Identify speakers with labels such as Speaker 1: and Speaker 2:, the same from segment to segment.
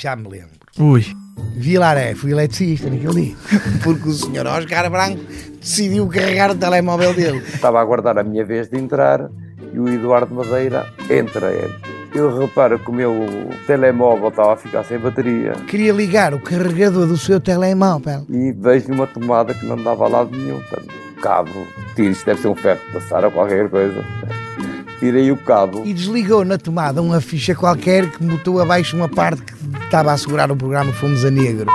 Speaker 1: já me lembro.
Speaker 2: Ui.
Speaker 1: Vilaré, fui eletricista naquele dia. Porque o senhor Oscar Branco decidiu carregar o telemóvel dele.
Speaker 3: Estava a aguardar a minha vez de entrar e o Eduardo Madeira entra. Eu reparo que o meu telemóvel estava a ficar sem bateria
Speaker 1: Queria ligar o carregador do seu telemóvel.
Speaker 3: e vejo uma tomada que não dava a lado nenhum. Portanto, cabo, tiro, isto deve ser um ferro de passar ou qualquer coisa. Tirei o cabo
Speaker 1: E desligou na tomada uma ficha qualquer que botou abaixo uma parte que estava a segurar o programa Fomos a Negro.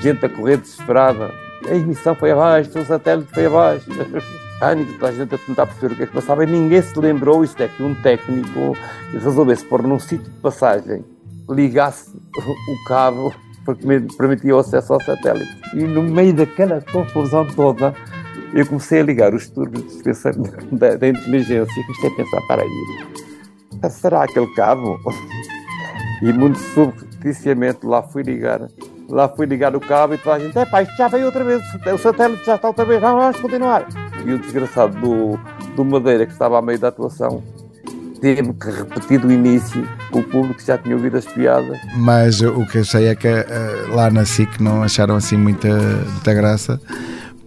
Speaker 3: gente a correr desesperada. A emissão foi abaixo, o satélite foi abaixo. Pânico, toda a gente a tentar perceber o que é que passava e ninguém se lembrou, isto é que um técnico resolvesse pôr num sítio de passagem, ligasse o cabo porque permitia o acesso ao satélite. E no meio daquela confusão toda, eu comecei a ligar os turbos de da, da inteligência e comecei a pensar, para aí, será aquele cabo? E muito subticiamente lá fui ligar. Lá fui ligar o cabo e toda a gente, é pá, isto já veio outra vez, o satélite já está outra vez, vamos, vamos continuar. E o desgraçado do, do Madeira, que estava a meio da atuação, teve que repetir do início, o público já tinha ouvido as piadas.
Speaker 4: Mas o que sei é que uh, lá na SIC não acharam assim muita, muita graça,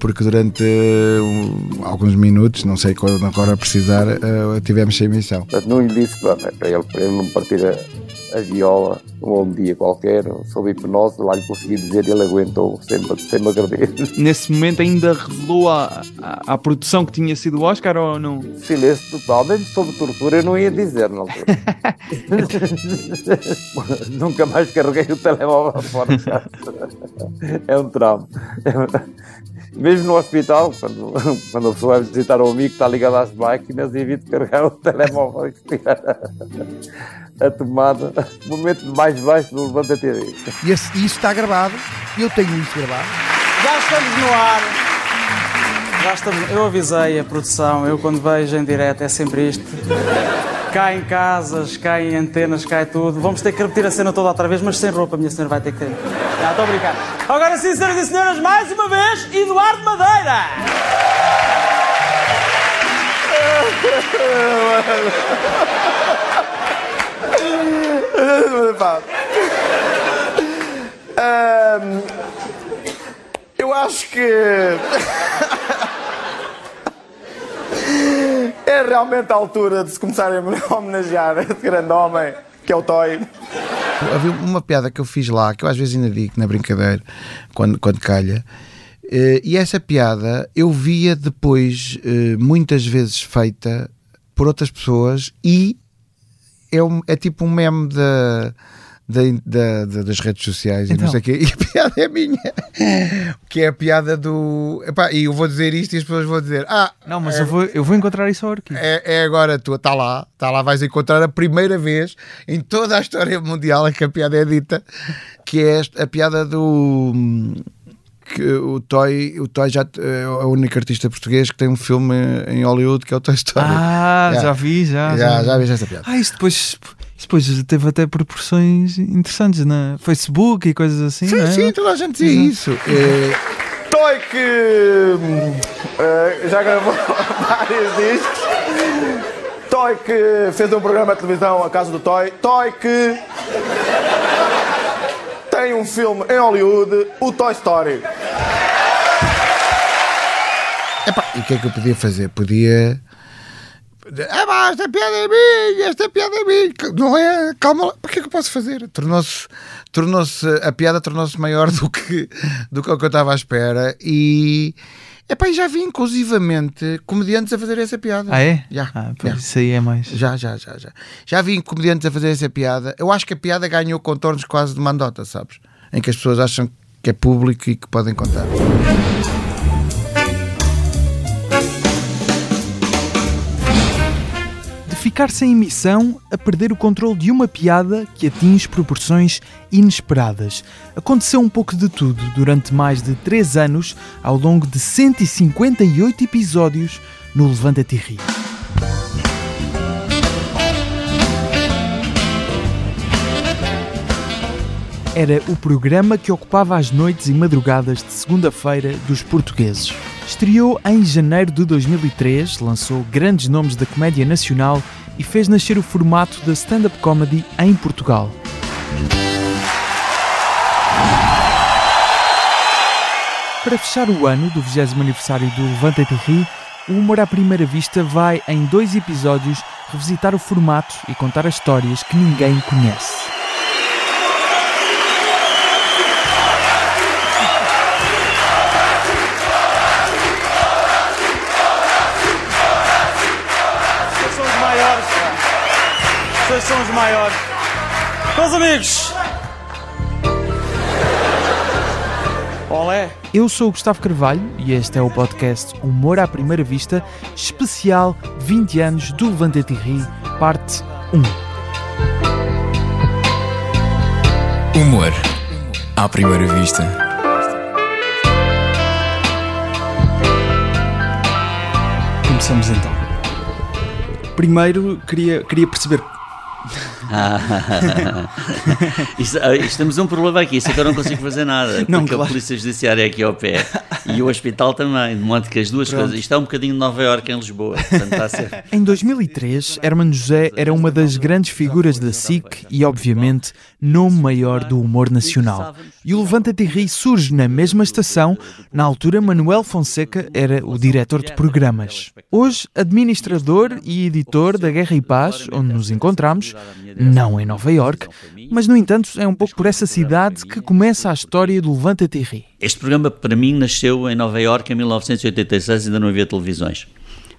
Speaker 4: porque durante alguns minutos, não sei quando agora precisar, uh, tivemos sem emissão.
Speaker 3: Portanto, não lhe disse para, ele, para ele não partir a, a viola um dia qualquer, sob hipnose, lá lhe consegui dizer e ele aguentou sem, sem me agredir.
Speaker 2: Nesse momento ainda revelou à, à, à produção que tinha sido o Oscar ou não?
Speaker 3: Silêncio total, mesmo sob tortura eu não ia dizer altura. Nunca mais carreguei o telemóvel fora. É um trauma. Mesmo no hospital, quando, quando a pessoa vai visitar um amigo que está ligado às máquinas, evito carregar o telemóvel e a, tomada. Momento mais baixo do Levanta TV.
Speaker 1: E esse- isso está gravado, eu tenho isso gravado.
Speaker 5: Já estamos no ar. Já estamos. Eu avisei a produção, eu quando vejo em direto é sempre isto. Cai em casas, cai em antenas, cai tudo. Vamos ter que repetir a cena toda outra vez, mas sem roupa, minha senhora vai ter que ter. Já, estou a brincar. Agora sim, senhoras e senhores, mais uma vez, Eduardo Madeira!
Speaker 6: Ahm, eu acho que é realmente a altura de se começarem a homenagear esse grande homem que é o Toy.
Speaker 4: Havia uma piada que eu fiz lá, que eu às vezes ainda digo na brincadeira, quando, quando calha, eh, e essa piada eu via depois, eh, muitas vezes feita por outras pessoas, e é, um- é tipo um meme da. da- da- da- das redes sociais e
Speaker 2: Então.
Speaker 4: não sei o quê, e a piada é minha, que é a piada do. Epá, e eu vou dizer isto e as pessoas vão dizer: Ah,
Speaker 2: Não, mas eu, vou, eu vou encontrar isso ao arquivo.
Speaker 4: é, é agora tua, está lá, está lá, vais encontrar a primeira vez em toda a história mundial em que a piada é dita, que é a piada do que o Toy, o Toy já é o único artista português que tem um filme em Hollywood que é o Toy Story.
Speaker 2: Ah,
Speaker 4: Já.
Speaker 2: já vi, já.
Speaker 4: já, já viste essa piada.
Speaker 2: Ah, isso depois, isso depois teve até proporções interessantes na Facebook e coisas assim,
Speaker 4: Sim,
Speaker 2: não é?
Speaker 4: sim, toda a gente dizia isso. É,
Speaker 6: Toy que eh, já gravou vários discos. Toy que fez um programa de televisão, A Casa do Toy. Toy que tem um filme em Hollywood, o Toy Story.
Speaker 4: E o que é que eu podia fazer? Podia. Ah, pá, esta piada é minha, esta piada é minha. Não é? Calma lá. O que é que eu posso fazer? Tornou-se. Tornou-se. A piada tornou-se maior do que, do que o que eu estava à espera e. Epá, já vi inclusivamente comediantes a fazer essa piada.
Speaker 2: Ah, é?
Speaker 4: Já.
Speaker 2: Ah, pois,
Speaker 4: já.
Speaker 2: Isso aí é mais.
Speaker 4: Já, já, já, já. Já vi comediantes a fazer essa piada. Eu acho que a piada ganhou contornos quase de mandota, sabes? Em que as pessoas acham que é público e que podem contar.
Speaker 2: Ficar sem emissão a perder o controle de uma piada que atinge proporções inesperadas. Aconteceu um pouco de tudo durante mais de 3 anos, ao longo de 158 episódios no Levanta-te e Ri. Era o programa que ocupava as noites e madrugadas de segunda-feira dos portugueses. Estreou em janeiro de 2003, lançou grandes nomes da comédia nacional e fez nascer o formato da stand-up comedy em Portugal. Para fechar o ano do 20 aniversário do Levanta-te e Ri, o Humor à Primeira Vista vai, em dois episódios, revisitar o formato e contar as histórias que ninguém conhece.
Speaker 5: Vocês são os maiores. Meus amigos. Olé.
Speaker 2: Eu sou o Gustavo Carvalho e este é o podcast Humor à Primeira Vista, especial 20 anos do Levanta-te Ri, parte 1.
Speaker 7: Humor à primeira vista.
Speaker 8: Começamos então. Primeiro queria, queria perceber.
Speaker 9: Isto- ah, isto temos um problema aqui, isso é que eu não consigo fazer nada.
Speaker 8: Não,
Speaker 9: porque
Speaker 8: claro.
Speaker 9: a Polícia Judiciária é aqui ao pé e o hospital também, de modo que as duas
Speaker 8: Pronto.
Speaker 9: coisas. Isto é um bocadinho de Nova Iorque em Lisboa, portanto está a ser.
Speaker 2: Em 2003, Hermano José era uma das grandes figuras da SIC e, obviamente, nome maior do humor nacional. E o Levanta-te e Ri surge na mesma estação. Na altura, Manuel Fonseca era o diretor de programas. Hoje, administrador e editor da Guerra e Paz, onde nos encontramos, não em Nova Iorque, mas, no entanto, é um pouco por essa cidade que começa a história do Levanta-te e Ri.
Speaker 9: Este programa, para mim, nasceu em Nova Iorque em 1986, ainda não havia televisões.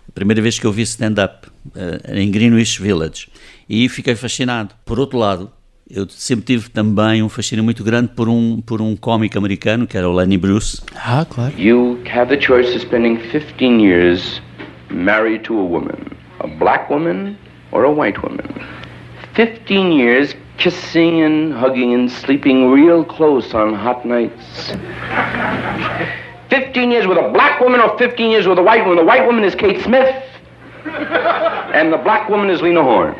Speaker 9: A primeira vez que eu vi stand-up eh, em Greenwich Village. E fiquei fascinado. Por outro lado, eu sempre tive também um fascínio muito grande por um, por um cómico americano, que era o Lenny Bruce.
Speaker 2: Ah, claro.
Speaker 10: You have the choice of spending 15 years married to a woman, a black woman or a white woman. 15 years kissing and hugging and sleeping real close on hot nights. 15 years with a black woman or 15 years with a white woman. The white woman is Kate Smith and the black woman is Lena Horne.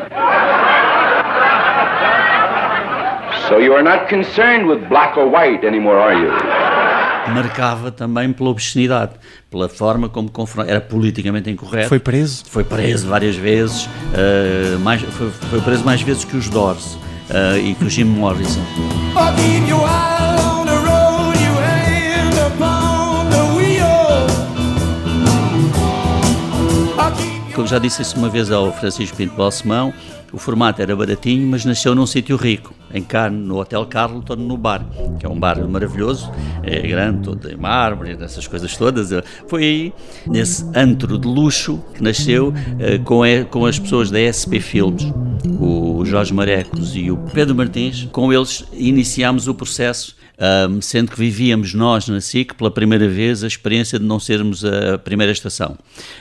Speaker 10: So you are not concerned with black or white anymore, are you?
Speaker 9: Marcava também pela obscenidade, pela forma como era politicamente incorreto.
Speaker 8: Foi preso?
Speaker 9: Foi preso várias vezes, eh, mais, foi, foi preso mais vezes que os Doors eh, e que o Jim Morrison. Como já disse isso uma vez ao Francisco Pinto Balsemão, o formato era baratinho, mas nasceu num sítio rico, em Cannes, no Hotel Carlton, no bar, que é um bar maravilhoso, é grande, todo em mármore, essas coisas todas. Foi aí, nesse antro de luxo, que nasceu eh, com, com as pessoas da SP Filmes, o Jorge Marecos e o Pedro Martins. Com eles iniciámos o processo Um, sendo que vivíamos nós na SIC pela primeira vez a experiência de não sermos a primeira estação.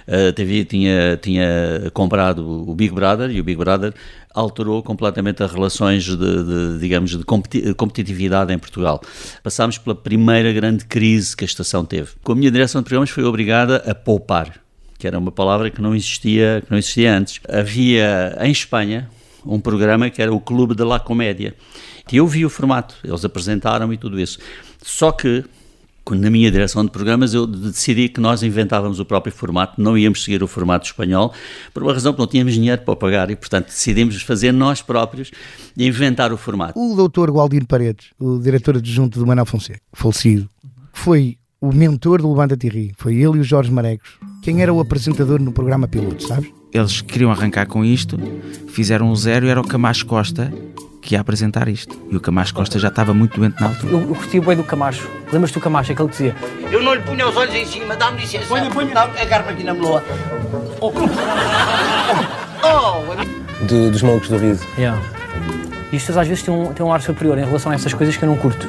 Speaker 9: A TV tinha, tinha comprado o Big Brother e o Big Brother alterou completamente as relações de, de, digamos, de competi- competitividade em Portugal. Passámos pela primeira grande crise que a estação teve. Com a minha direção de programas foi obrigada a poupar, que era uma palavra que não existia, que não existia antes. Havia em Espanha um programa que era o Clube de la Comédia. E eu vi o formato, eles apresentaram e tudo isso. Só que, na minha direção de programas, eu decidi que nós inventávamos o próprio formato, não íamos seguir o formato espanhol, por uma razão que não tínhamos dinheiro para pagar e, portanto, decidimos fazer nós próprios e inventar o formato.
Speaker 1: O doutor Gualdino Paredes, o diretor adjunto do Manuel Fonseca, falecido, foi o mentor do Levanta Tirri. Foi ele e o Jorge Marecos. Quem era o apresentador no programa piloto, sabes?
Speaker 8: Eles queriam arrancar com isto, fizeram um zero e era o Camacho Costa que ia apresentar isto. E o Camacho Costa já estava muito doente na altura.
Speaker 11: Eu, eu curti o boi do Camacho. Lembras-te do Camacho, aquele que dizia
Speaker 12: Eu não lhe punha os olhos em cima, dá-me licença. Ponha, ponha. Não, agarra-me aqui na meloa. Oh, oh.
Speaker 11: Do- dos malucos do riso. Yeah. Isto às vezes tem um, tem um ar superior em relação a essas coisas que eu não curto.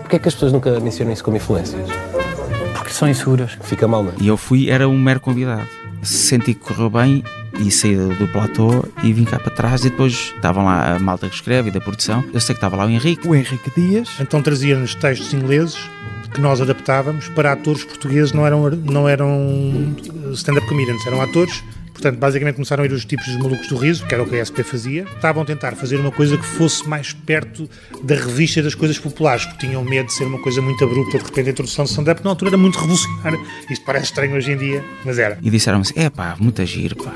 Speaker 13: Porquê é que as pessoas nunca mencionam isso como influências?
Speaker 11: Porque são inseguras.
Speaker 13: Fica mal, não é?
Speaker 8: E eu fui, era um mero convidado. Senti que correu bem e saí do, do platô e vim cá para trás e depois estavam lá a malta que escreve e da produção. Eu sei que estava lá o Henrique.
Speaker 2: O Henrique Dias.
Speaker 14: Então trazia-nos textos ingleses que nós adaptávamos para atores portugueses, não eram, não eram stand-up comedians, eram atores. Portanto, basicamente começaram a ir os tipos dos malucos do riso, que era o que a SP fazia. Estavam a tentar fazer uma coisa que fosse mais perto da revista das coisas populares, porque tinham medo de ser uma coisa muito abrupta, de repente a introdução de stand-up na altura era muito revolucionária. Isto parece estranho hoje em dia, mas era.
Speaker 8: E disseram-me assim: é pá, muita giro, pá.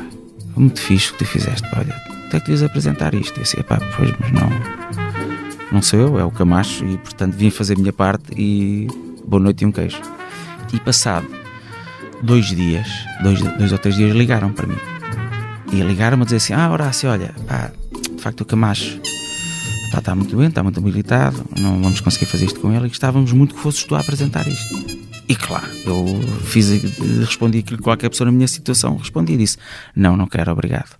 Speaker 8: Muito fixe o que tu fizeste, pá, olha, tu é que devias apresentar isto. E assim, pá, pois, mas não, não sou eu, é o Camacho, e portanto vim fazer a minha parte e boa noite e um queijo. E passado dois dias, dois, dois ou três dias, ligaram para mim. E ligaram-me a dizer assim: Ah, Horácio, olha, pá, de facto o Camacho está muito doente, está muito habilitado, não vamos conseguir fazer isto com ele e gostávamos muito que fosses tu a apresentar isto. E claro, eu fiz, respondi aquilo que qualquer pessoa na minha situação respondi e disse: Não, não quero, obrigado.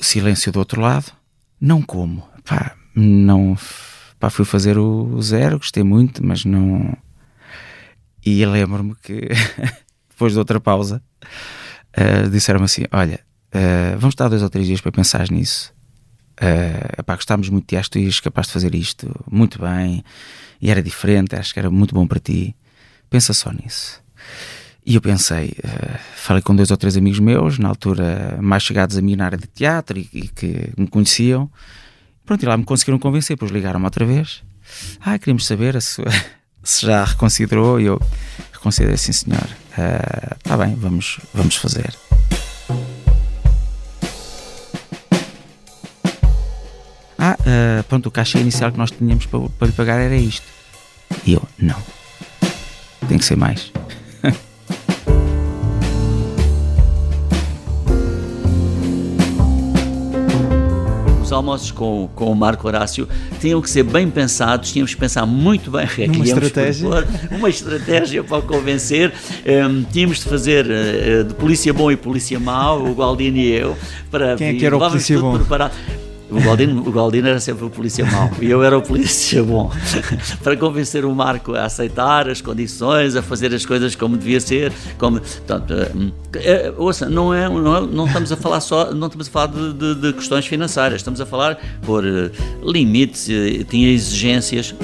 Speaker 8: Silêncio do outro lado. Não como. Pá, não. Pá, fui fazer o zero, gostei muito, mas não. E lembro-me que depois de outra pausa uh, disseram-me assim: Olha, uh, vamos estar dois ou três dias para pensar nisso. Uh, pá, gostámos muito de ti, tu ias capaz de fazer isto muito bem e era diferente, acho que era muito bom para ti. Pensa só nisso. E eu pensei, uh, falei com dois ou três amigos meus, na altura mais chegados a mim na área de teatro e, e que me conheciam. Pronto, e lá me conseguiram convencer, depois ligaram-me outra vez. Ah, queríamos saber se já reconsiderou. E eu reconsiderei, sim senhor. Está uh, bem, vamos, vamos fazer. Ah, uh, pronto, o caixa inicial que nós tínhamos para, para lhe pagar era isto. E eu, não. Tem que ser mais.
Speaker 9: Almoços com, com o Marco Horácio tinham que ser bem pensados, tínhamos que pensar muito bem é
Speaker 2: uma estratégia.
Speaker 9: Uma estratégia para convencer. Um, tínhamos de fazer uh, de polícia bom e polícia mau, o Gualdini e eu, para
Speaker 2: Quem é que era o polícia bom?
Speaker 9: Preparado. O Galdino, o Galdino era sempre o polícia mau e eu era o polícia bom. para convencer o Marco a aceitar as condições, a fazer as coisas como devia ser. Como, portanto, é, ouça, não, é, não, é, não estamos a falar só não estamos a falar de, de, de questões financeiras, estamos a falar por limites, tinha exigências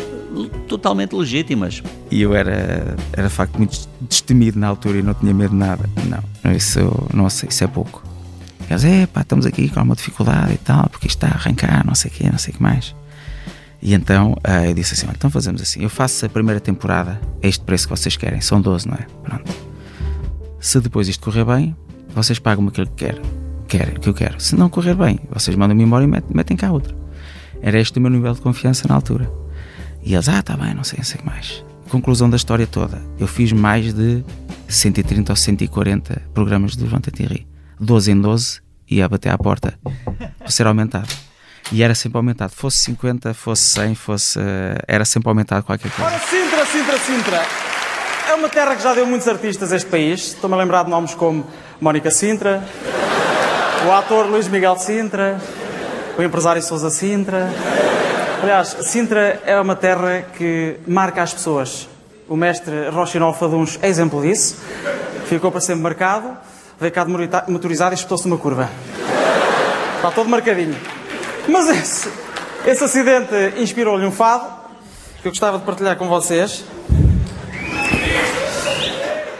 Speaker 9: totalmente legítimas.
Speaker 8: E eu era, era de facto muito destemido na altura e não tinha medo de nada. Não, isso, não sei, isso é pouco. Eles, é pá, estamos aqui com uma dificuldade e tal, porque isto está a arrancar, não sei o quê, não sei o que mais. E então uh, eu disse assim: então fazemos assim, eu faço a primeira temporada a este preço que vocês querem, são 12, não é? Pronto. Se depois isto correr bem, vocês pagam-me aquilo que querem, querem, que eu quero. Se não correr bem, vocês mandam-me embora e metem, metem cá outro. Era este o meu nível de confiança na altura. E eles, ah, está bem, não sei, não sei mais. Conclusão da história toda: eu fiz mais de 130 ou 140 programas do Levanta Thierry. 12 em 12 ia bater à porta para ser aumentado. E era sempre aumentado. Fosse 50, fosse 100, fosse. Uh, era sempre aumentado qualquer coisa.
Speaker 5: Ora, Sintra, Sintra, Sintra. É uma terra que já deu muitos artistas a este país. Estou-me a lembrar de nomes como Mónica Sintra, o ator Luís Miguel Sintra, o empresário Sousa Sintra. Aliás, Sintra é uma terra que marca as pessoas. O mestre Rochinol Faduns é exemplo disso. Ficou para sempre marcado veio cá de motorizado e espetou-se numa curva. Está todo marcadinho. Mas esse, esse acidente inspirou-lhe um fado que eu gostava de partilhar com vocês.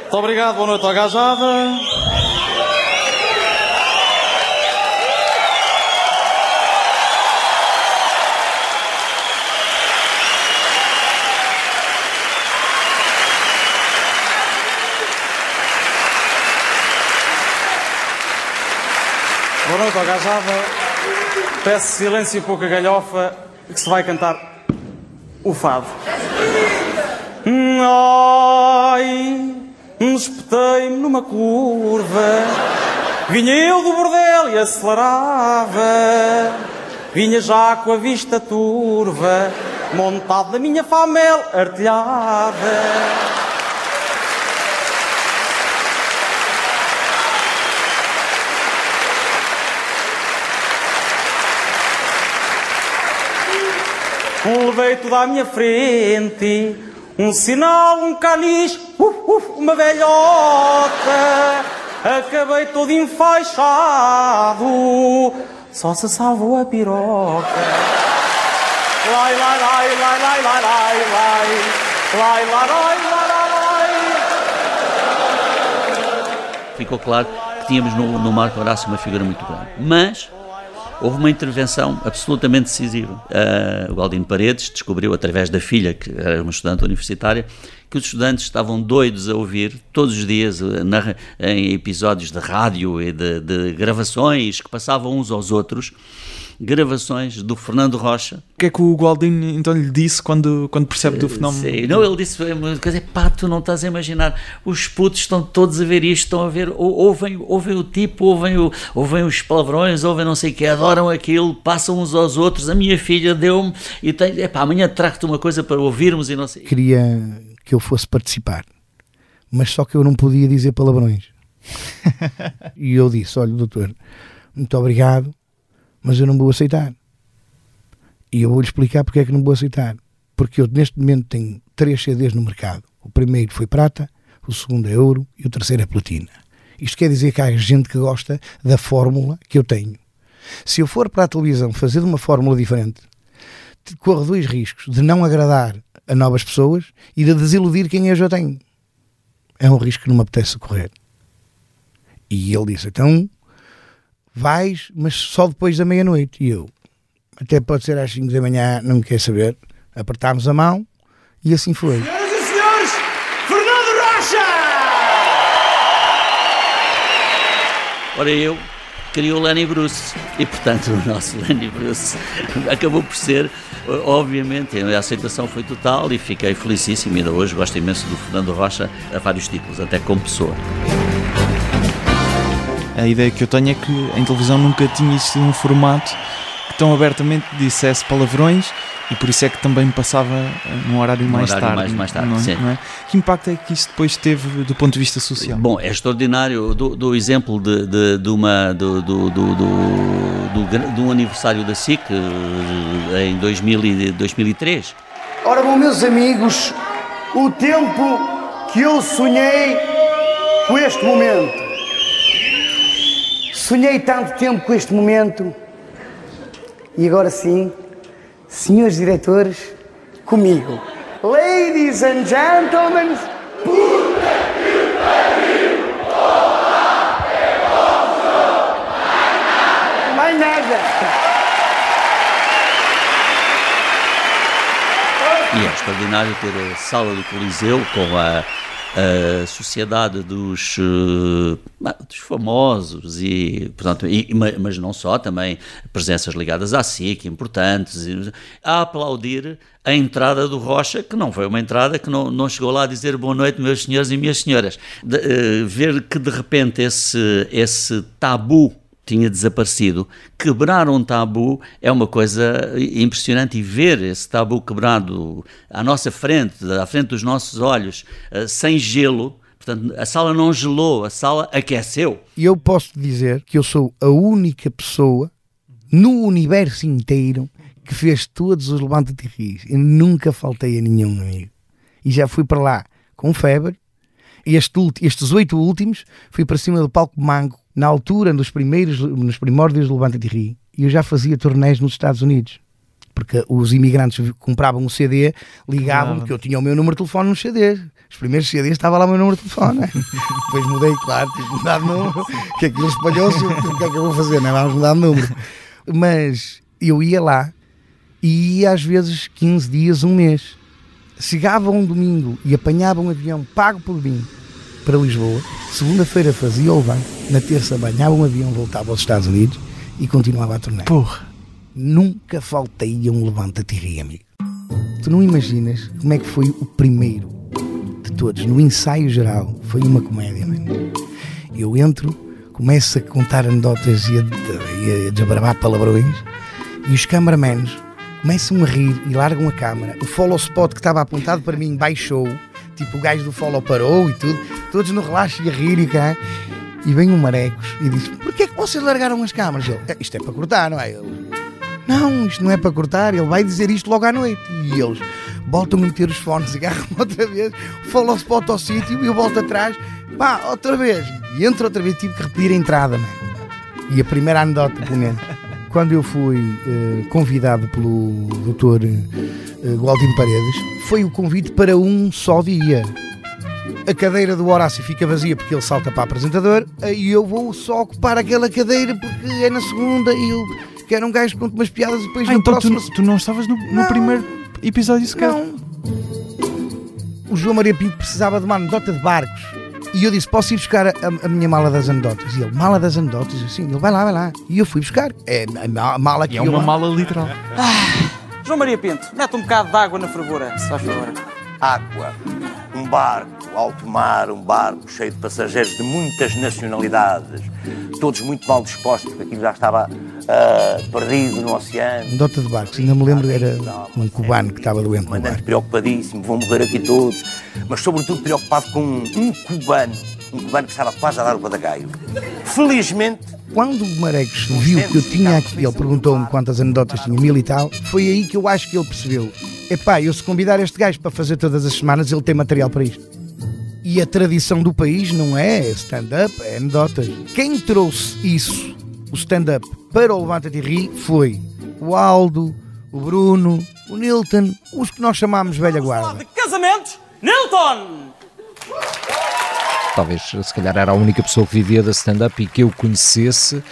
Speaker 5: Muito obrigado, boa noite, Algajada. Boa noite, Algajada. Peço silêncio e pouca galhofa, que se vai cantar o fado. Ai, espetei-me numa curva. Vinha eu do bordel e acelerava. Vinha já com a vista turva, montado na minha famel artilhada. Levei tudo à minha frente, um sinal, um canis, uma velhota. Acabei todo enfaixado, só se salvou a piroca. Lai, lai, lai, lai, lai, lai, lai, lai, lai, lai, lai, lai,
Speaker 9: Ficou claro que tínhamos no, no Marco Horácio uma figura muito grande. Mas houve uma intervenção absolutamente decisiva. Uh, o Galdino Paredes descobriu, através da filha, que era uma estudante universitária, que os estudantes estavam doidos a ouvir todos os dias na, em episódios de rádio e de, de gravações que passavam uns aos outros gravações do Fernando Rocha.
Speaker 2: O que é que o Gualdino então lhe disse quando, quando percebe do fenómeno?
Speaker 9: Sim, não, ele disse, quer dizer, pá, tu não estás a imaginar, os putos estão todos a ver isto, estão a ver, ouvem, ouvem o tipo, ouvem, o, ouvem os palavrões, ouvem não sei o que, adoram aquilo, passam uns aos outros, a minha filha deu-me e tem, é pá, amanhã trago-te uma coisa para ouvirmos e não sei.
Speaker 1: Queria que eu fosse participar, mas só que eu não podia dizer palavrões. e eu disse, olha doutor, muito obrigado, mas eu não vou aceitar. E eu vou-lhe explicar porque é que não vou aceitar. Porque eu neste momento tenho três CDs no mercado. O primeiro foi prata, o segundo é ouro e o terceiro é platina. Isto quer dizer que há gente que gosta da fórmula que eu tenho. Se eu for para a televisão fazer de uma fórmula diferente, corro dois riscos: de não agradar a novas pessoas e de desiludir quem eu já tenho. É um risco que não me apetece correr. E ele disse: então vais, mas só depois da meia-noite. E eu, até pode ser às 5 da manhã, não me quer saber. Apertámos a mão e assim foi.
Speaker 15: Senhoras e senhores, Fernando Rocha!
Speaker 9: Ora, eu queria o Lenny Bruce e, portanto, o nosso Lenny Bruce acabou por ser, obviamente, a aceitação foi total e fiquei felicíssimo. Ainda hoje gosto imenso do Fernando Rocha a vários títulos, até como pessoa.
Speaker 2: A ideia que eu tenho é que em televisão nunca tinha existido um formato que tão abertamente dissesse palavrões e por isso é que também passava num horário mais
Speaker 9: horário
Speaker 2: tarde.
Speaker 9: mais- mais tarde,
Speaker 2: não é?
Speaker 9: sim.
Speaker 2: Não é? Que impacto é que isso depois teve do ponto de vista social?
Speaker 9: Bom, é extraordinário do, do exemplo de, de, de uma, do, do, do, do, de um aniversário da SIC eh, em 2000 e 2003.
Speaker 15: Ora, bom, meus amigos, o tempo que eu sonhei com este momento. Sonhei tanto tempo com este momento. E agora sim, senhores diretores, comigo. Ladies and gentlemen, mais nada.
Speaker 9: E é extraordinário ter a sala do Coliseu com a, a sociedade dos, eh, ah, dos famosos e, portanto, e- ma- mas não só, também presenças ligadas à SIC, importantes, a aplaudir a entrada do Rocha, que não foi uma entrada que não, não chegou lá a dizer boa noite, meus senhores e minhas senhoras. De- eh, ver que de repente esse, esse tabu tinha desaparecido. Quebrar um tabu é uma coisa impressionante e ver esse tabu quebrado à nossa frente, à frente dos nossos olhos, eh, sem gelo. Portanto, a sala não gelou, a sala aqueceu.
Speaker 1: E eu posso dizer que eu sou a única pessoa no universo inteiro que fez todos os Levanta-te e Ris. Eu nunca faltei a nenhum amigo. E já fui para lá com febre. Este estes oito últimos fui para cima do palco Mango, na altura, nos primeiros, nos primórdios do Levanta-te e Ri. Eu já fazia turnés nos Estados Unidos. Porque os imigrantes compravam um CD, ligavam, porque eu tinha o meu número de telefone nos CDs. Os primeiros CDs estava lá o meu número de telefone. né? Depois mudei, claro, tive que mudar de número, que aquilo espalhou-se, o que é que eu vou fazer? Não é? Vamos mudar de número. Mas eu ia lá e ia às vezes 15 dias, um mês. Chegava um domingo e apanhava um avião pago por mim para Lisboa. Segunda-feira fazia o levante, na terça banhava um avião, voltava aos Estados Unidos e continuava a turnê.
Speaker 2: Porra!
Speaker 1: Nunca faltei a um levanta-te e amigo. Tu não imaginas como é que foi o primeiro de todos. No ensaio geral, foi uma comédia, mano. Eu entro, começo a contar anedotas e a, e a desbravar palavrões e os cameramans começam a rir e largam a câmara. O follow spot que estava apontado para mim baixou, tipo o gajo do follow parou e tudo, todos no relaxo e a rir e cá. E vem um Marecos e diz: Porquê é que vocês largaram as câmaras? Eu, "É, isto é para cortar, não é? Eu, não, isto não é para cortar, ele vai dizer isto logo à noite. E eles voltam a meter os fones, agarram outra vez, follow spot ao sítio e eu volto atrás, pá, outra vez. E entro outra vez, tive que repetir a entrada, mano. E a primeira anedota, pelo menos. Quando eu fui eh, convidado pelo Dr. Uh, Gualdino Paredes, foi o convite para um só dia. A cadeira do Horácio fica vazia porque ele salta para apresentador e eu vou só ocupar aquela cadeira porque é na segunda e eu quero um gajo que conta umas piadas e depois
Speaker 2: Ah,
Speaker 1: no
Speaker 2: então tu,
Speaker 1: próximo.
Speaker 2: tu não estavas no, no
Speaker 1: Não.
Speaker 2: primeiro episódio sequer?
Speaker 1: Não. O João Maria Pinto precisava de uma anedota de barcos. E eu disse: Posso ir buscar a, a minha mala das anedotas? E ele: Mala das anedotas? Eu, Sim, ele vai lá, vai lá. E eu fui buscar. É a ma- mala que
Speaker 2: E é
Speaker 1: eu
Speaker 2: uma
Speaker 1: lá-
Speaker 2: mala literal.
Speaker 5: João Maria Pinto, mete um bocado de água na fervura, se faz favor.
Speaker 16: Água, barco, alto mar, um barco cheio de passageiros de muitas nacionalidades, todos muito mal dispostos, porque aquilo já estava ah, perdido no oceano.
Speaker 1: Anedota de barcos. Ainda me lembro, era um cubano que estava doente no barco.
Speaker 16: Preocupadíssimo, vão morrer aqui todos, mas sobretudo preocupado com um, um cubano, um cubano que estava quase a dar o badagaio. Felizmente,
Speaker 1: Quando o Marecos viu que eu tinha aqui, ele perguntou-me quantas anedotas tinha, mil e tal, foi aí que eu acho que ele percebeu: epá, eu se convidar este gajo para fazer todas as semanas, ele tem material para isto. E a tradição do país não é stand-up, é anedotas. Quem trouxe isso, o stand-up, para o Levanta-te e Ri foi o Aldo, o Bruno, o Nilton, os que nós chamámos velha guarda.
Speaker 5: Casamentos, Nilton!
Speaker 17: Talvez, se calhar, era a única pessoa que vivia da stand-up e que eu conhecesse.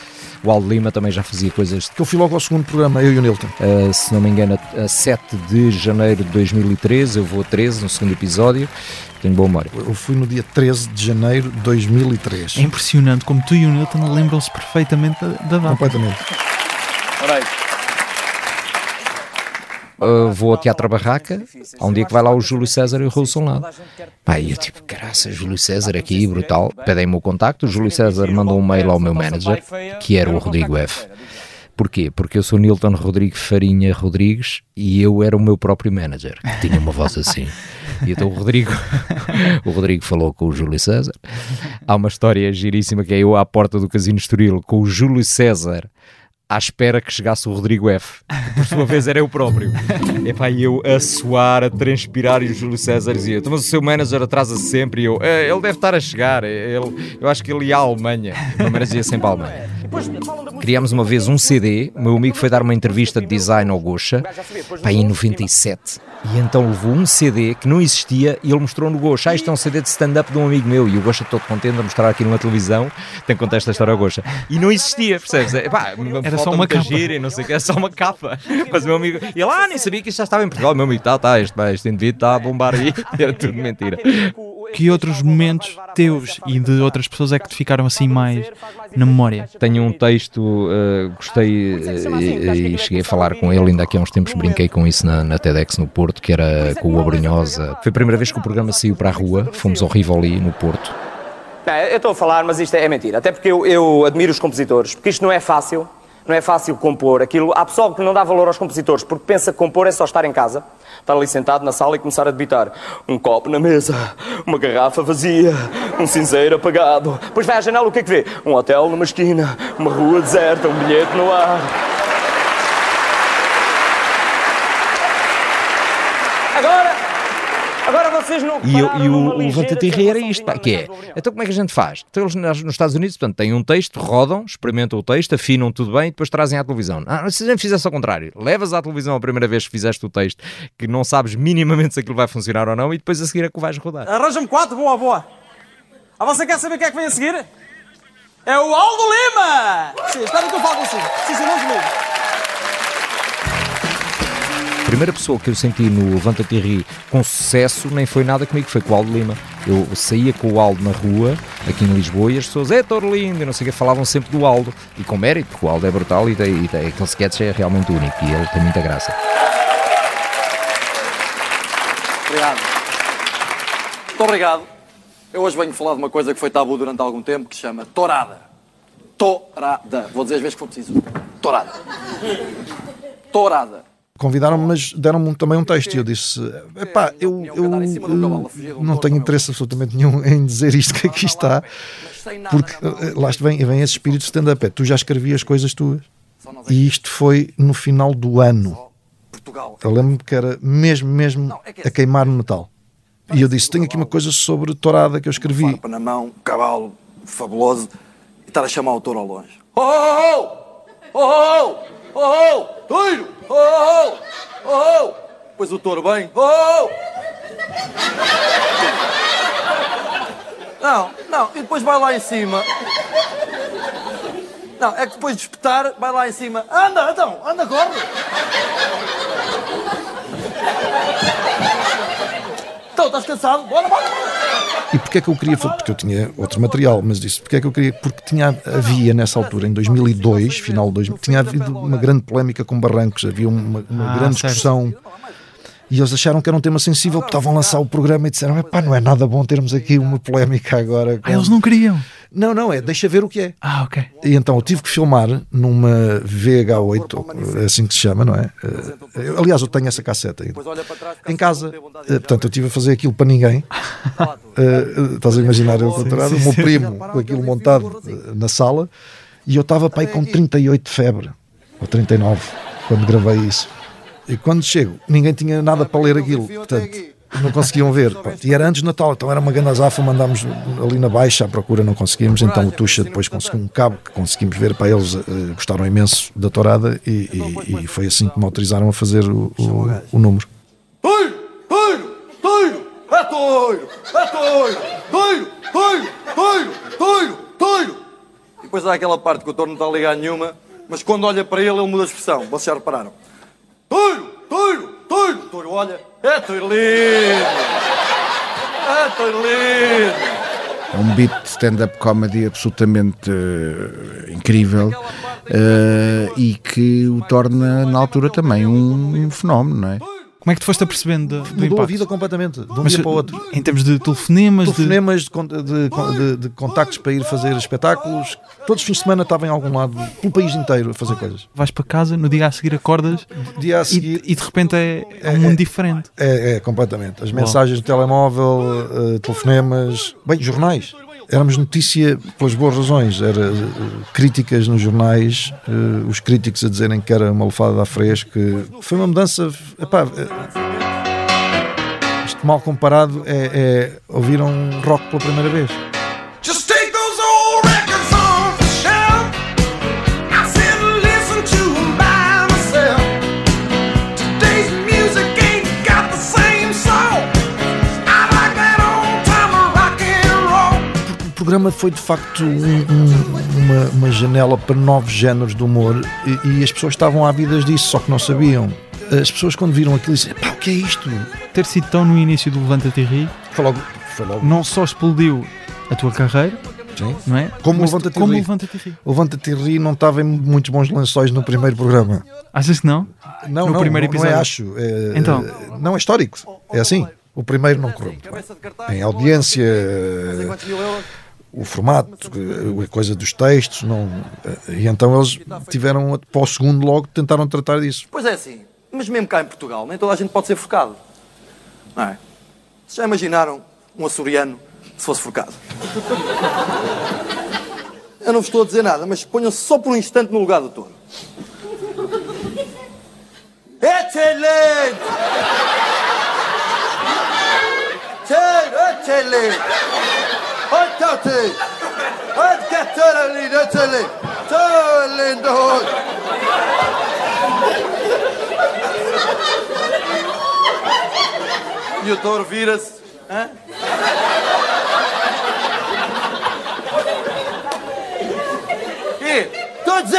Speaker 17: O Aldo Lima também já fazia coisas.
Speaker 4: Que eu fui logo ao segundo programa, eu e o Nilton.
Speaker 17: Uh, se não me engano, a a 7 de janeiro de 2013, eu vou a 13, no segundo episódio. Tenho boa memória.
Speaker 4: Eu fui no dia 13 de janeiro de 2003.
Speaker 2: É impressionante como tu e o Newton lembram-se perfeitamente da, da data.
Speaker 4: Completamente.
Speaker 17: Uh, vou ao Teatro Barraca, há um dia que vai lá o Júlio César e o Raul lá. Pá, e eu tipo, graças, Júlio César aqui, brutal. Pedem-me o contacto, o Júlio César mandou um mail ao meu manager, que era o Rodrigo F. Porquê? Porque eu sou Nilton Rodrigo Farinha Rodrigues e eu era o meu próprio manager, que tinha uma voz assim. E então o Rodrigo, o Rodrigo falou com o Júlio César. Há uma história giríssima que é eu à porta do Casino Estoril com o Júlio César à espera que chegasse o Rodrigo F, por sua vez era eu próprio. Epá, e eu a suar, a transpirar, e o Júlio César dizia: "Então, Mas o seu manager atrasa sempre. E eu: "É, Ele deve estar a chegar. Ele, eu acho que ele ia à Alemanha. O meu manager ia sempre à Alemanha. Criámos uma vez um CD. O meu amigo foi dar uma entrevista de design ao Gocha, pá, em 97. E então levou um CD que não existia e ele mostrou no Gocha. Ah, isto é um CD de stand-up de um amigo meu. E o Gocha todo contente a mostrar aqui numa televisão. Tem que contar esta história ao Gocha. E não existia, percebes? Epá,
Speaker 2: Era
Speaker 17: foto
Speaker 2: só uma capa.
Speaker 17: gira e não sei o que, era só uma capa. Mas o meu amigo, e lá nem sabia que isto já estava em Portugal. O meu amigo, tá, tá, este, pá, este indivíduo está a bombar aí. Era tudo mentira.
Speaker 2: Que outros momentos teus e de outras pessoas é que te ficaram assim mais na memória?
Speaker 17: Tenho um texto, uh, gostei uh, e, e cheguei a falar com ele, ainda aqui há uns tempos brinquei com isso na, na TEDx no Porto, que era com o Abrunhosa. Foi a primeira vez que o programa saiu para a rua, fomos ao Rivoli no Porto.
Speaker 18: Não, eu estou a falar, mas isto é, é mentira. Até porque eu, eu admiro os compositores, porque isto não é fácil. Não é fácil compor aquilo. Há pessoal que não dá valor aos compositores porque pensa que compor é só estar em casa, estar ali sentado na sala e começar a debitar um copo na mesa, uma garrafa vazia, um cinzeiro apagado. Depois vai à janela, o que é que vê? Um hotel numa esquina, uma rua deserta, um bilhete no ar. Agora, agora vocês não
Speaker 17: E, eu- e o, o Levanta-te e era isto, pá, que é. Então como é que a gente faz? Então eles nos Estados Unidos, portanto, têm um texto, rodam, experimentam o texto, afinam tudo bem e depois trazem à televisão. Ah, se a gente fizesse ao contrário, levas à televisão a primeira vez que fizeste o texto, que não sabes minimamente se aquilo vai funcionar ou não, e depois a seguir é que o vais rodar.
Speaker 5: Arranja-me quatro, boa, boa. Ah, você quer saber quem é que vem a seguir? É o Aldo Lima! Sim, espera que eu falo consigo. Sim, sim, não desligue.
Speaker 17: Primeira pessoa que eu senti no Levanta-te e Ri com sucesso nem foi nada comigo, foi com o Aldo Lima. Eu saía com o Aldo na rua, aqui em Lisboa, e as pessoas, é Toro Lindo, e não sei o que, falavam sempre do Aldo. E com mérito, porque o Aldo é brutal e, tem, e aquele sketch é realmente único e ele tem muita graça.
Speaker 6: Obrigado. Muito obrigado. Eu hoje venho falar de uma coisa que foi tabu durante algum tempo, que se chama tourada. Tourada. Vou dizer as vezes que for preciso. Tourada. Tourada.
Speaker 4: Convidaram-me, mas deram-me um- também um texto. E eu disse: Epá, eu, eu, não tenho interesse absolutamente nenhum em dizer isto que aqui está, porque eh, lá vem, vem esse espírito de stand-up. É, tu já escrevias coisas tuas. E isto foi no final do ano. Eu lembro-me que era mesmo, mesmo a queimar no Natal. E eu disse: Tenho aqui uma coisa sobre tourada que eu escrevi.
Speaker 6: Farpa na mão, um cavalo fabuloso, e estar a chamar o touro ao longe. Oh, oh, oh! Oh, oh! Toiro! Oh, oh! Oh, oh! Pois o touro vem. Oh, oh! Não, não, e depois vai lá em cima. Não, é que depois de espetar, vai lá em cima. Anda, então, anda, corre. Então, estás cansado? Bora, bora.
Speaker 4: E porquê é que eu queria fazer? Porque eu tinha outro material, mas disse, porquê é que eu queria? Porque tinha, havia nessa altura, em 2002, final de 2000, tinha havido uma grande polémica com Barrancos, havia uma, uma
Speaker 2: Ah,
Speaker 4: grande
Speaker 2: certo.
Speaker 4: discussão. E eles acharam que era um tema sensível, porque estavam a lançar o programa e disseram: pá, não é nada bom termos aqui uma polémica agora.
Speaker 2: Ah, eles não queriam.
Speaker 4: Não, não, é deixa ver o que é.
Speaker 2: Ah, ok.
Speaker 4: E então eu tive que filmar numa VH8, é assim que se chama, não é? Eh, eu- aliás, eu tenho essa casseta ainda. Em casa, eh, portanto, eu tive a fazer aquilo para ninguém. Eh, eh, estás a imaginar eu doutorado, o meu primo com aquilo montado eh, na sala e eu estava para aí com 38 de febre, ou 39, quando gravei isso. E quando chego, ninguém tinha nada para ler aquilo, portanto, não conseguiam ver. Pronto, E era antes do Natal, então era uma grande azafa, mandámos ali na baixa à procura, não conseguimos. Então o Tuxa depois conseguiu um cabo que conseguimos ver para eles, eh, gostaram imenso da tourada e, e- e foi assim que me autorizaram a fazer o, o- o número.
Speaker 6: Toiro, toiro, toiro, é toiro, é toiro, toiro, toiro, toiro, toiro, toiro. E depois há aquela parte que o touro não está a ligar nenhuma, mas quando olha para ele, ele muda a expressão. Vocês já repararam? Toiro, toiro, toiro. O touro olha, é toiro lindo, é toiro lindo.
Speaker 19: É um beat de stand-up comedy absolutamente eh, incrível eh, e que o torna, na altura, também um, um fenómeno, não é?
Speaker 2: Como é que tu foste apercebendo do, do
Speaker 4: Mudou a
Speaker 2: impacto?
Speaker 4: vida completamente, de um
Speaker 2: Mas,
Speaker 4: dia para o outro.
Speaker 2: Em termos de telefonemas,
Speaker 4: Telefonemas de, de, de- de contactos para ir fazer espetáculos. Todos os fins de semana estava em algum lado, pelo país inteiro, a fazer coisas.
Speaker 2: vais para casa, no dia a seguir acordas
Speaker 4: Dia a
Speaker 2: e-
Speaker 4: seguir-
Speaker 2: e, de repente é, é um mundo diferente.
Speaker 4: É, é, completamente. As
Speaker 2: Uau.
Speaker 4: mensagens no telemóvel, eh, telefonemas, bem, jornais. Éramos notícia pelas boas razões. Era eh, críticas nos jornais, eh, os críticos a dizerem que era uma lefada à fresca. Foi uma mudança. Epá, eh, isto mal comparado é, é ouvir um rock pela primeira vez. Programa foi de facto um- um- uma, uma janela para novos géneros de humor e, e as pessoas estavam ávidas disso, só que não sabiam. As pessoas quando viram aquilo disseram, pá, o que é isto?
Speaker 2: Ter sido tão no início do Levanta-te Ri,
Speaker 4: Foi logo, foi logo.
Speaker 2: não só explodiu a tua carreira,
Speaker 4: Sim.
Speaker 2: não é?
Speaker 4: Como o
Speaker 2: Mas
Speaker 4: Levanta-te
Speaker 2: como
Speaker 4: Ri.
Speaker 2: Levanta-te Ri.
Speaker 4: O Levanta-te Ri não estava em muitos bons lençóis no primeiro programa.
Speaker 2: Achas que não?
Speaker 4: Não,
Speaker 2: no
Speaker 4: não,
Speaker 2: primeiro
Speaker 4: não,
Speaker 2: episódio.
Speaker 4: não é acho. É,
Speaker 2: Então?
Speaker 4: não é histórico. É assim. O primeiro não correu muito bem. Em audiência, o formato, a coisa dos textos, não, e então eles tiveram, para o segundo logo, tentaram tratar disso.
Speaker 6: Pois é assim, mas mesmo cá em Portugal, nem toda a gente pode ser forcado. Não é? Vocês já imaginaram um açoriano se fosse forcado? Eu não vos estou a dizer nada, mas ponham-se só por um instante no lugar do touro. Excelente! Excelente! Olha, Tati! Olha que é touro lindo, excelente! Touro lindo! E o touro vira-se. hã? E todos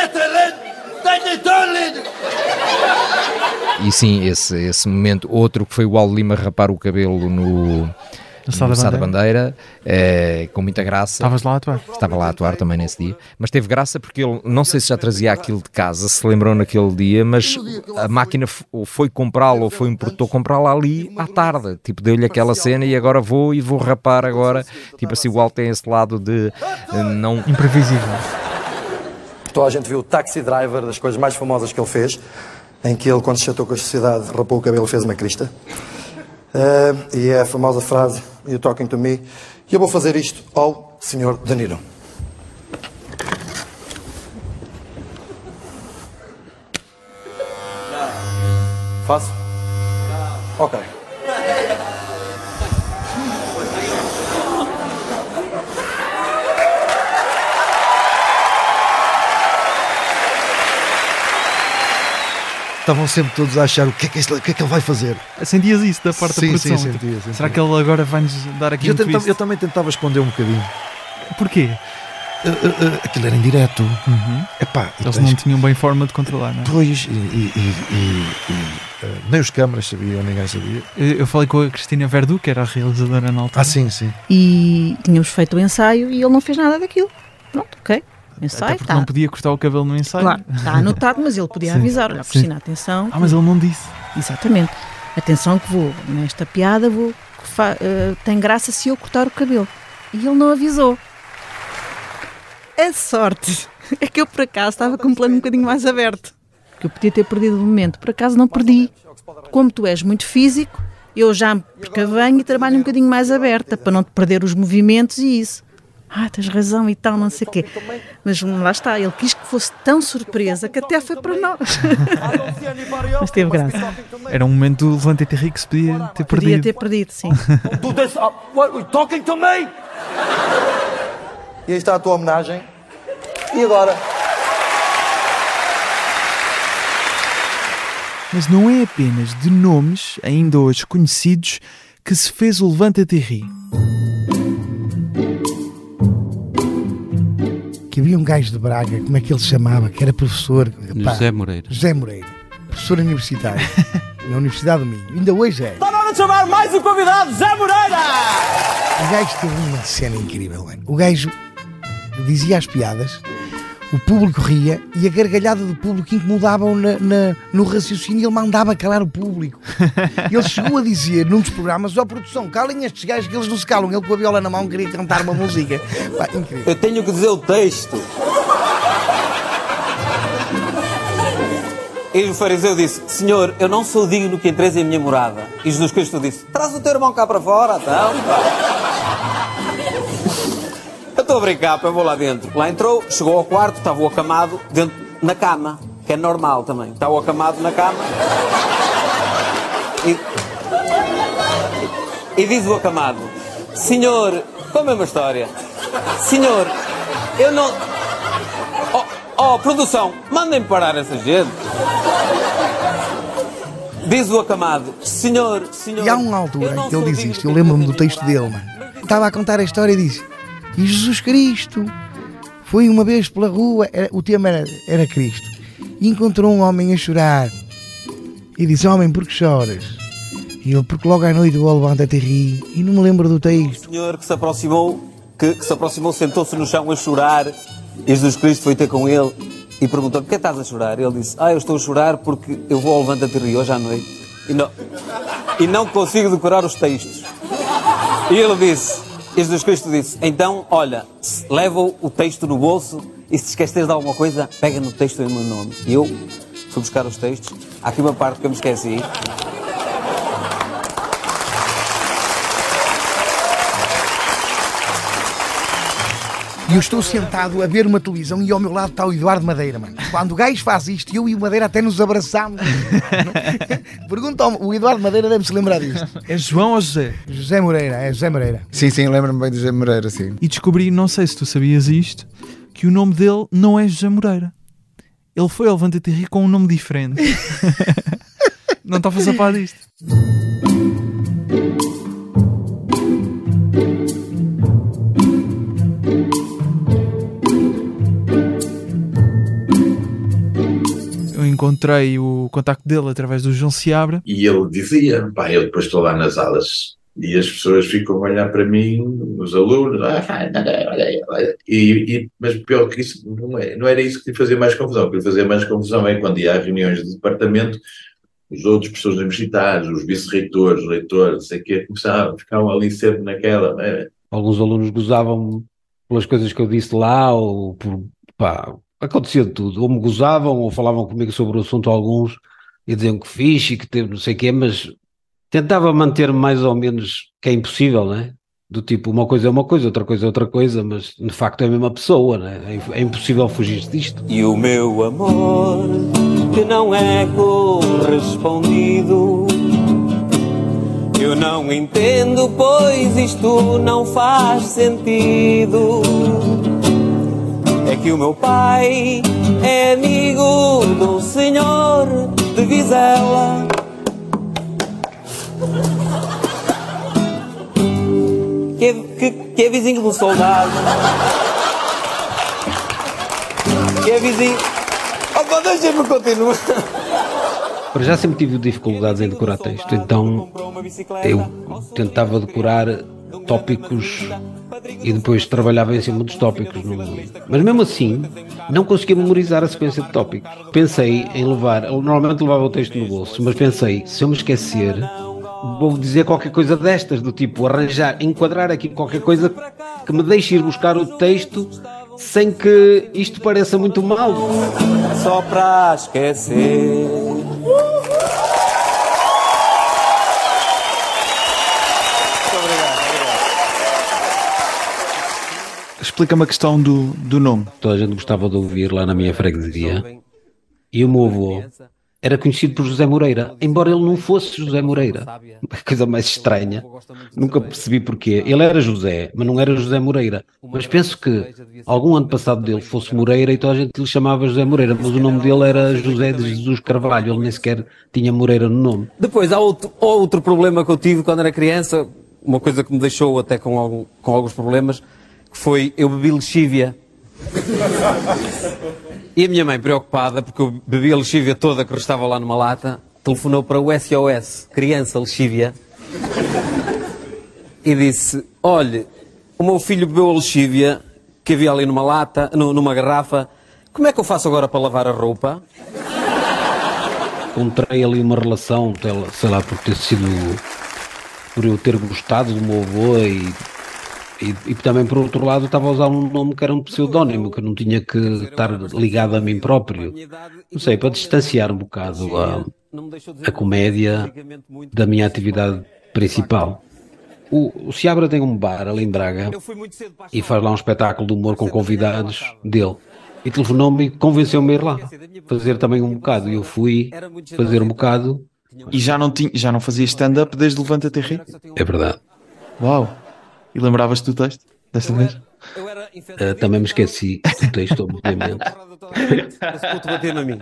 Speaker 6: lindo!
Speaker 17: E sim, esse, esse momento, outro que foi o Aldo Lima rapar o cabelo no, no
Speaker 2: Sá da Bandeira.
Speaker 17: Bandeira, eh, com muita graça.
Speaker 2: Estavas lá a atuar?
Speaker 17: Estava lá a atuar também nesse dia, mas teve graça porque ele, não sei se já trazia aquilo de casa, se lembram naquele dia, mas a máquina ou foi comprá-lo ou foi um produtor comprá-la ali à tarde, tipo deu-lhe aquela cena e agora vou e vou rapar agora, tipo assim o Aldo tem esse lado de eh, não...
Speaker 2: Imprevisível.
Speaker 6: Toda a gente viu o Taxi Driver, das coisas mais famosas que ele fez, em que ele, quando se chateou com a sociedade, rapou o cabelo e fez uma crista. Eh, e é a famosa frase, You talking to me, e eu vou fazer isto ao Sr. De Niro. Faço? Ok.
Speaker 4: Estavam sempre todos a achar o que é que, este- o que, é que ele vai fazer.
Speaker 2: Sentias isso da parte
Speaker 4: Sim,
Speaker 2: da
Speaker 4: sim,
Speaker 2: produção?
Speaker 4: sentia,
Speaker 2: Tipo,
Speaker 4: sentia.
Speaker 2: Será que ele agora vai-nos dar aqui
Speaker 4: eu,
Speaker 2: um
Speaker 4: tentava-
Speaker 2: twist?
Speaker 4: eu também tentava esconder um bocadinho.
Speaker 2: Porquê?
Speaker 4: uh, uh, aquilo era em direto. Epá,
Speaker 2: Eles
Speaker 4: tens-
Speaker 2: não tinham bem forma de controlar, não é?
Speaker 4: Pois, e, e- e- e- e, uh, nem os câmaras sabiam, ninguém sabia.
Speaker 2: Eu eu falei com a Cristina Verdu, que era a realizadora na altura.
Speaker 4: Ah, sim, sim.
Speaker 20: E tínhamos feito o ensaio e ele não fez nada daquilo. Pronto, ok. Ensaio,
Speaker 2: Até porque
Speaker 20: tá.
Speaker 2: não podia cortar o cabelo no ensaio.
Speaker 20: Claro, está anotado, mas ele podia avisar. Olha. Cristina, atenção.
Speaker 2: Ah, mas ele não disse.
Speaker 20: Exatamente. Atenção que vou, nesta piada, vou, eh, tem graça se eu cortar o cabelo. E ele não avisou. A sorte é que eu, por acaso, estava com um plano um bocadinho mais aberto. Que eu podia ter perdido o momento. Por acaso não perdi. Como tu és muito físico, eu já me precavenho e trabalho um bocadinho mais aberta, para não te perder os movimentos e isso. Ah, tens razão e tal, não sei o quê. Mas lá está, ele quis que fosse tão surpresa que até foi para nós. Mas teve graça.
Speaker 2: Era um momento do Levante e que se podia ter
Speaker 20: Podia
Speaker 2: perdido.
Speaker 20: ter perdido, sim.
Speaker 6: Do this, uh, talking to me? E aí está a tua homenagem. E agora?
Speaker 2: Mas não é apenas de nomes, ainda hoje conhecidos, que se fez o Levanta-te e
Speaker 1: Que havia um gajo de Braga, como é que ele se chamava? Que era professor.
Speaker 21: José Moreira.
Speaker 1: José Moreira. Professor universitário. na Universidade do Minho. Ainda hoje é.
Speaker 22: Está na hora de chamar mais um convidado, Zé Moreira!
Speaker 1: O gajo teve uma cena incrível, mano. O gajo dizia as piadas, o público ria e a gargalhada do público incomodava-o na, na- no raciocínio e ele mandava calar o público. Ele chegou a dizer num dos programas: Ó produção, calem estes gajos que eles não se calam. Ele com a viola na mão queria cantar uma música. Pá, incrível.
Speaker 21: Eu tenho que dizer o texto. E o fariseu disse: Senhor, eu não sou digno que entreis em minha morada. E Jesus Cristo disse: Traz o teu irmão cá para fora, então. Eu estou a brincar, pá, eu vou lá dentro. Lá entrou, chegou ao quarto, estava o acamado dentro, na cama, que é normal também. Está o acamado na cama. E, e diz o acamado: Senhor, como é uma história? Senhor, eu não. Oh, oh, produção, mandem parar essa gente. Diz o acamado: Senhor, senhor.
Speaker 1: E há uma altura que ele diz isto, eu lembro-me do texto dele, mano. Estava a contar a história e disse: E Jesus Cristo foi uma vez pela rua, era- o tema era, era Cristo, e encontrou um homem a chorar. E disse: Homem, por que choras? E ele, porque logo à noite o levanta-te e ri. E não me lembro do texto.
Speaker 21: senhor que se aproximou, que, que se aproximou, sentou-se no chão a chorar. E Jesus Cristo foi ter com ele e perguntou: Por que estás a chorar? Ele disse: Ah, eu estou a chorar porque eu vou ao Levanta-te e hoje à noite e não, e não consigo decorar os textos. E ele disse: Jesus Cristo disse: Então, olha, leva o texto no bolso e se esqueceres de alguma coisa, pega no texto em meu nome. E eu fui buscar os textos. Há aqui uma parte que eu me esqueci.
Speaker 1: E eu estou sentado a ver uma televisão e ao meu lado está o Eduardo Madeira, mano. Quando o gajo faz isto, eu e o Madeira até nos abraçamos. Pergunta ao o Eduardo Madeira deve se lembrar disto.
Speaker 2: É João ou José?
Speaker 1: José Moreira, é José Moreira.
Speaker 19: Sim, sim, lembro-me bem do José Moreira, sim.
Speaker 2: E descobri, não sei se tu sabias isto, que o nome dele não é José Moreira. Ele foi ao Levanta-te e ri com um nome diferente. não estavas a par disto. Encontrei o contacto dele através do João Seabra.
Speaker 23: E ele dizia, pá, eu depois estou lá nas aulas e as pessoas ficam a olhar para mim, os alunos, ah, olha olha e, e, mas pior que isso, não, é, não era isso que lhe fazia mais confusão. O que lhe fazia mais confusão é quando ia a reuniões de departamento, os outros professores universitários, os vice-reitores, reitores, não sei o quê, começavam, ficavam ali sempre naquela. é,
Speaker 24: Alguns alunos gozavam pelas coisas que eu disse lá, ou por. pá, acontecia de tudo. Ou me gozavam, ou falavam comigo sobre o assunto alguns, e diziam que fiz e que teve não sei o quê, mas tentava manter mais ou menos que é impossível, né? Do tipo, uma coisa é uma coisa, outra coisa é outra coisa, mas de facto é a mesma pessoa, né? É, é impossível fugir disto.
Speaker 21: E o meu amor, que não é correspondido, eu não entendo, pois isto não faz sentido. Que o meu pai é amigo do senhor de Vizela. Que é, que, que é vizinho do soldado. que é vizinho. Opa, deixa-me continuar.
Speaker 24: Para já sempre tive dificuldades em decorar texto, então eu tentava decorar tópicos e depois trabalhava em cima dos tópicos. não- Mas mesmo assim, não conseguia memorizar a sequência de tópicos. Pensei em levar, normalmente levava o texto no bolso, mas pensei, se eu me esquecer, vou dizer qualquer coisa destas, do tipo arranjar, enquadrar aqui qualquer coisa que me deixe ir buscar o texto sem que isto pareça muito mal.
Speaker 21: Só pra esquecer.
Speaker 2: Explica-me a questão do, do nome.
Speaker 24: Toda a gente gostava de ouvir lá na minha freguesia. E o meu avô era conhecido por José Moreira, embora ele não fosse José Moreira. A coisa mais estranha. Nunca percebi porquê. Ele era José, mas não era José Moreira. Mas penso que algum ano passado dele fosse Moreira e toda a gente lhe chamava José Moreira, mas o nome dele era José de Jesus Carvalho. Ele nem sequer tinha Moreira no nome.
Speaker 21: Depois há outro, outro problema que eu tive quando era criança, uma coisa que me deixou até com, algum- com alguns problemas, que foi eu bebi lexívia. E a minha mãe, preocupada, porque eu bebi a lexívia toda que estava lá numa lata, telefonou para o SOS, criança lexívia, e disse: Olhe, o meu filho bebeu a lexívia que havia ali numa lata, nu- numa garrafa, como é que eu faço agora para lavar a roupa?
Speaker 24: Encontrei ali uma relação, sei lá, por ter sido. por eu ter gostado do meu avô e. E, e também, por outro lado, estava a usar um nome que era um pseudónimo, que não tinha que estar ligado a mim próprio. Não sei, para distanciar um bocado a, a comédia da minha atividade principal. O, o Seabra tem um bar ali em Braga e faz lá um espetáculo de humor com convidados dele. E telefonou-me e convenceu-me a ir lá, fazer também um bocado. E eu fui fazer um bocado.
Speaker 2: E já não, tinha, já não fazia stand-up desde Levanta-te e Ri?
Speaker 24: É verdade.
Speaker 2: Uau! E lembravas-te do texto desta vez?
Speaker 24: Ah, também me esqueci do texto, obviamente.
Speaker 21: Vou-te bater na mim.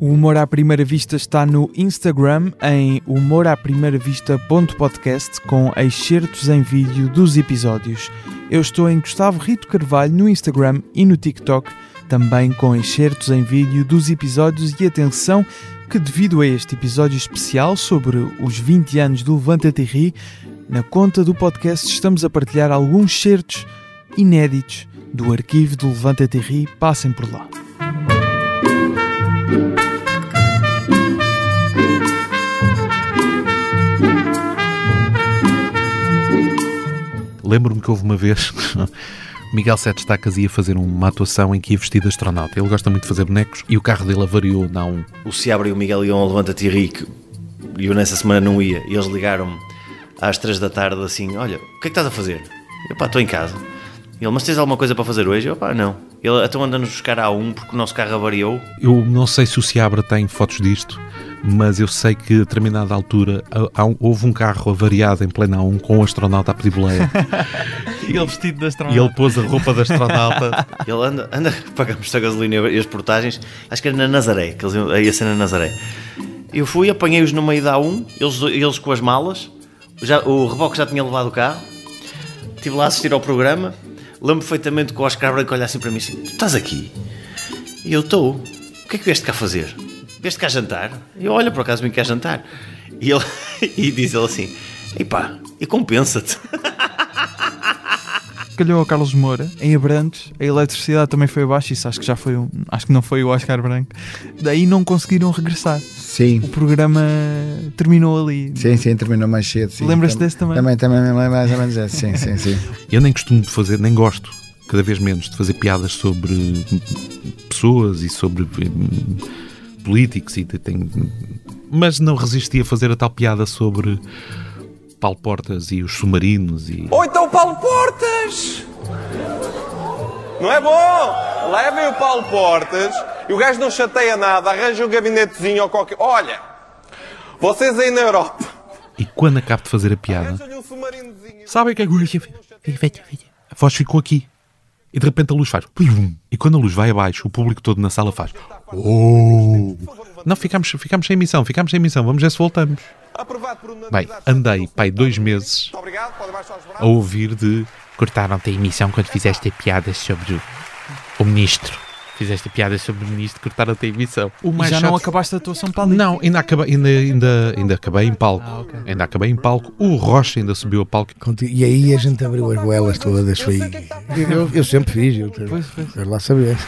Speaker 2: O Humor à Primeira Vista está no Instagram em humoraprimeiravista.podcast com excertos em vídeo dos episódios. Eu estou em Gustavo Rito Carvalho no Instagram e no TikTok, também com excertos em vídeo dos episódios e atenção que devido a este episódio especial sobre os 20 anos do Levanta-te e Ri, na conta do podcast estamos a partilhar alguns certos inéditos do arquivo do Levanta-te e Ri. Passem por lá.
Speaker 25: Lembro-me que houve uma vez Miguel Sete Estacas ia fazer uma atuação em que ia vestido astronauta. Ele gosta muito de fazer bonecos e o carro dele avariou na um.
Speaker 26: O Seabra e o Miguel ao Levanta-te Rico e eu nessa semana não ia. E eles ligaram-me às três da tarde assim: Olha, o que é que estás a fazer? Eu, pá, estou em casa. E ele, mas tens alguma coisa para fazer hoje? Eu, pá, não. Ele, então anda-nos buscar a um porque o nosso carro avariou.
Speaker 25: Eu não sei se o Seabra tem fotos disto, mas eu sei que a determinada altura há- há houve um carro avariado em plena A1 com um astronauta a pedir boleia.
Speaker 2: E ele vestido de
Speaker 25: E
Speaker 2: astronauta.
Speaker 25: ele pôs a roupa de astronauta.
Speaker 26: Ele anda, anda pagamos a gasolina e as portagens. Acho que era na Nazaré, que eles iam- ia ser na Nazaré. Eu fui, apanhei-os no meio da A1, eles, eles com as malas. Já, o reboque já tinha levado o carro. Estive lá a assistir ao programa. Lembro perfeitamente que o Oscar Branco olha assim para mim assim: Tu estás aqui? E eu estou. O que é que vieste cá fazer? Vieste cá jantar? E eu, olha, por acaso vim cá jantar. E, ele, e diz ele assim: E pá, e compensa-te.
Speaker 2: calhou ao Carlos Moura em Abrantes, a eletricidade também foi abaixo, isso acho que já foi um, acho que não foi o Oscar Branco. Daí não conseguiram regressar.
Speaker 19: Sim.
Speaker 2: O programa terminou ali.
Speaker 19: Sim, sim, terminou mais cedo.
Speaker 2: Lembras-te desse também?
Speaker 19: Também, também me lembro mais ou menos desse, sim, sim, sim.
Speaker 25: Eu nem costumo de fazer, nem gosto, cada vez menos, de fazer piadas sobre pessoas e sobre hum, políticos e tem, mas não resisti a fazer a tal piada sobre Paulo Portas e os submarinos e
Speaker 27: Ou então Paulo Portas! Não é bom? Levem o Paulo Portas e o gajo não chateia nada, arranja um gabinetezinho ou qualquer. Olha, vocês aí na Europa.
Speaker 25: E quando acabo de fazer a piada, sabem o que é que A voz ficou aqui. E de repente a luz faz. E quando a luz vai abaixo, o público todo na sala faz. Oh! Não, ficámos, ficámos sem emissão, ficámos sem emissão. Vamos ver se voltamos. Bem, andei, pai, dois meses a ouvir de cortaram-te a emissão quando fizeste piadas sobre o ministro. Fizeste piadas sobre o ministro, cortaram-te a emissão. O mais
Speaker 2: já não
Speaker 25: chato-
Speaker 2: acabaste a atuação para ali?
Speaker 25: Não, ainda acabei, ainda, ainda, ainda acabei em palco. Ainda acabei em palco. O Rocha ainda subiu a palco.
Speaker 1: E aí a gente abriu as goelas todas. Foi... Eu, eu sempre fiz, eu
Speaker 2: Pois, pois.
Speaker 1: quero lá saber.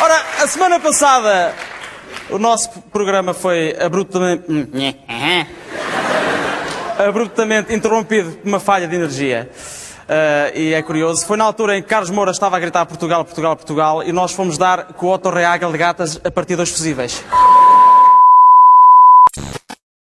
Speaker 5: Ora, a semana passada o nosso programa foi abruptamente. abruptamente interrompido por uma falha de energia. Ah, e é curioso, foi na altura em que Carlos Moura estava a gritar Portugal, Portugal, Portugal e nós fomos dar com o Otto Reagel de gatas a partir dos fusíveis.